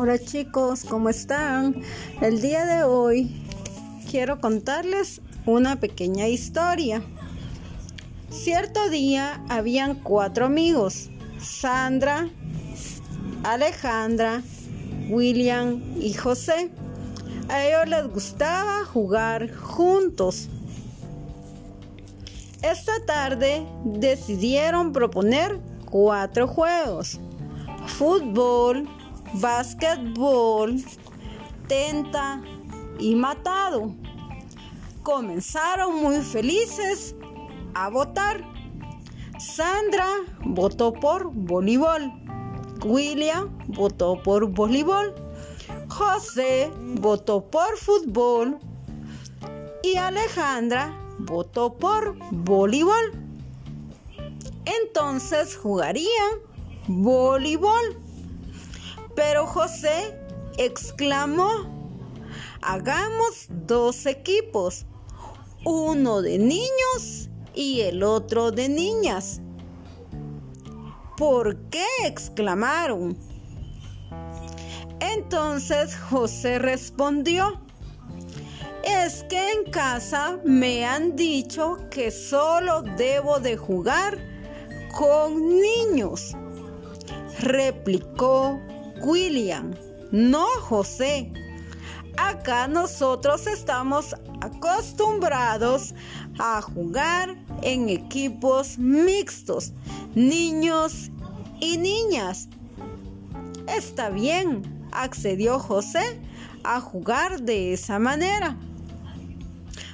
Hola chicos, ¿cómo están? El día de hoy quiero contarles una pequeña historia. Cierto día habían cuatro amigos, Sandra, Alejandra, William y José. A ellos les gustaba jugar juntos. Esta tarde decidieron proponer cuatro juegos. Fútbol, básquetbol, tenta y matado. Comenzaron muy felices a votar. Sandra votó por voleibol. William votó por voleibol. José votó por fútbol. Y Alejandra votó por voleibol. Entonces jugarían voleibol. Pero José exclamó, hagamos dos equipos, uno de niños y el otro de niñas. ¿Por qué exclamaron? Entonces José respondió, es que en casa me han dicho que solo debo de jugar con niños, replicó William, no José. Acá nosotros estamos acostumbrados a jugar en equipos mixtos, niños y niñas. Está bien, accedió José a jugar de esa manera.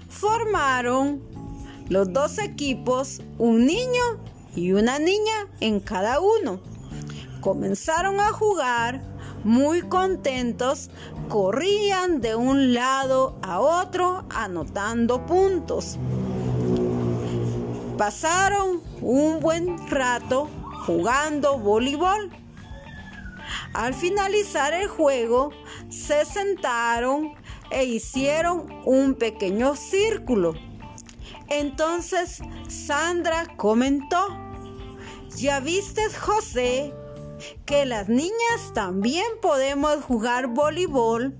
Formaron los dos equipos, un niño y una niña en cada uno comenzaron a jugar muy contentos, corrían de un lado a otro anotando puntos. Pasaron un buen rato jugando voleibol. Al finalizar el juego, se sentaron e hicieron un pequeño círculo. Entonces Sandra comentó, ¿ya viste José que las niñas también podemos jugar voleibol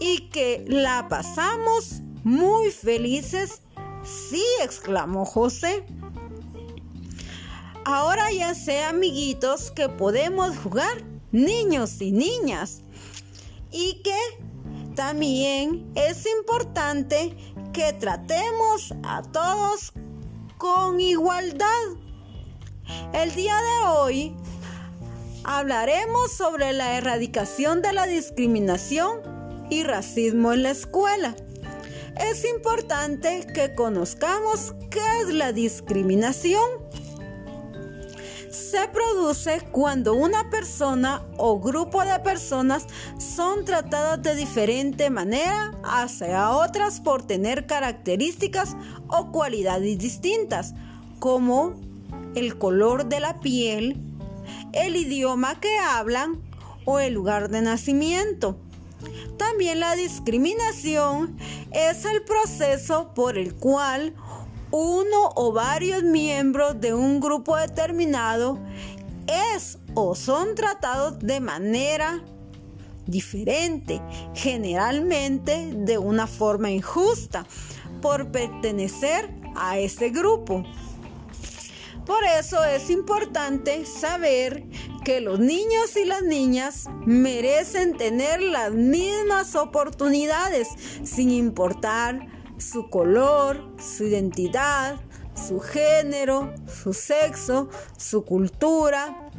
y que la pasamos muy felices. Sí, exclamó José. Ahora ya sé, amiguitos, que podemos jugar niños y niñas y que también es importante que tratemos a todos con igualdad. El día de hoy hablaremos sobre la erradicación de la discriminación y racismo en la escuela. Es importante que conozcamos qué es la discriminación. Se produce cuando una persona o grupo de personas son tratadas de diferente manera hacia otras por tener características o cualidades distintas, como el color de la piel, el idioma que hablan o el lugar de nacimiento. También la discriminación es el proceso por el cual uno o varios miembros de un grupo determinado es o son tratados de manera diferente, generalmente de una forma injusta, por pertenecer a ese grupo. Por eso es importante saber que los niños y las niñas merecen tener las mismas oportunidades sin importar su color, su identidad, su género, su sexo, su cultura,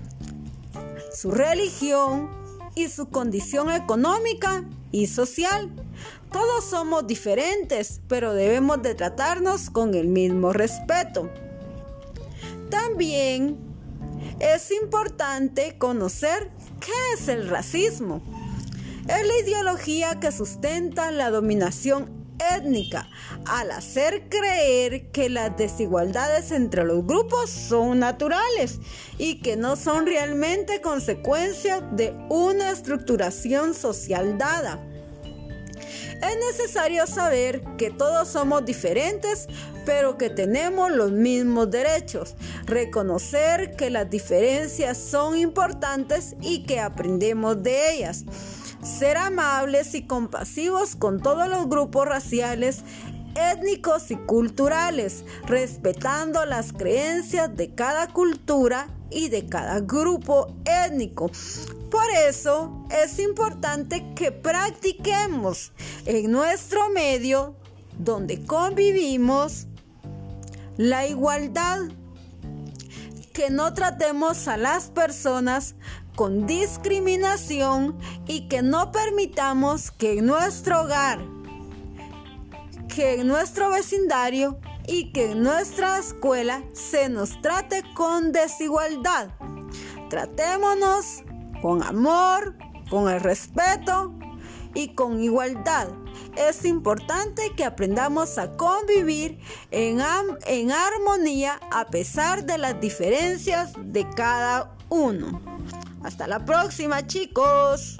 su religión y su condición económica y social. Todos somos diferentes, pero debemos de tratarnos con el mismo respeto. También es importante conocer qué es el racismo. Es la ideología que sustenta la dominación étnica al hacer creer que las desigualdades entre los grupos son naturales y que no son realmente consecuencia de una estructuración social dada. Es necesario saber que todos somos diferentes, pero que tenemos los mismos derechos. Reconocer que las diferencias son importantes y que aprendemos de ellas. Ser amables y compasivos con todos los grupos raciales étnicos y culturales, respetando las creencias de cada cultura y de cada grupo étnico. Por eso es importante que practiquemos en nuestro medio donde convivimos la igualdad, que no tratemos a las personas con discriminación y que no permitamos que en nuestro hogar, que en nuestro vecindario y que en nuestra escuela se nos trate con desigualdad. Tratémonos con amor, con el respeto y con igualdad. Es importante que aprendamos a convivir en, en armonía a pesar de las diferencias de cada uno. Hasta la próxima chicos.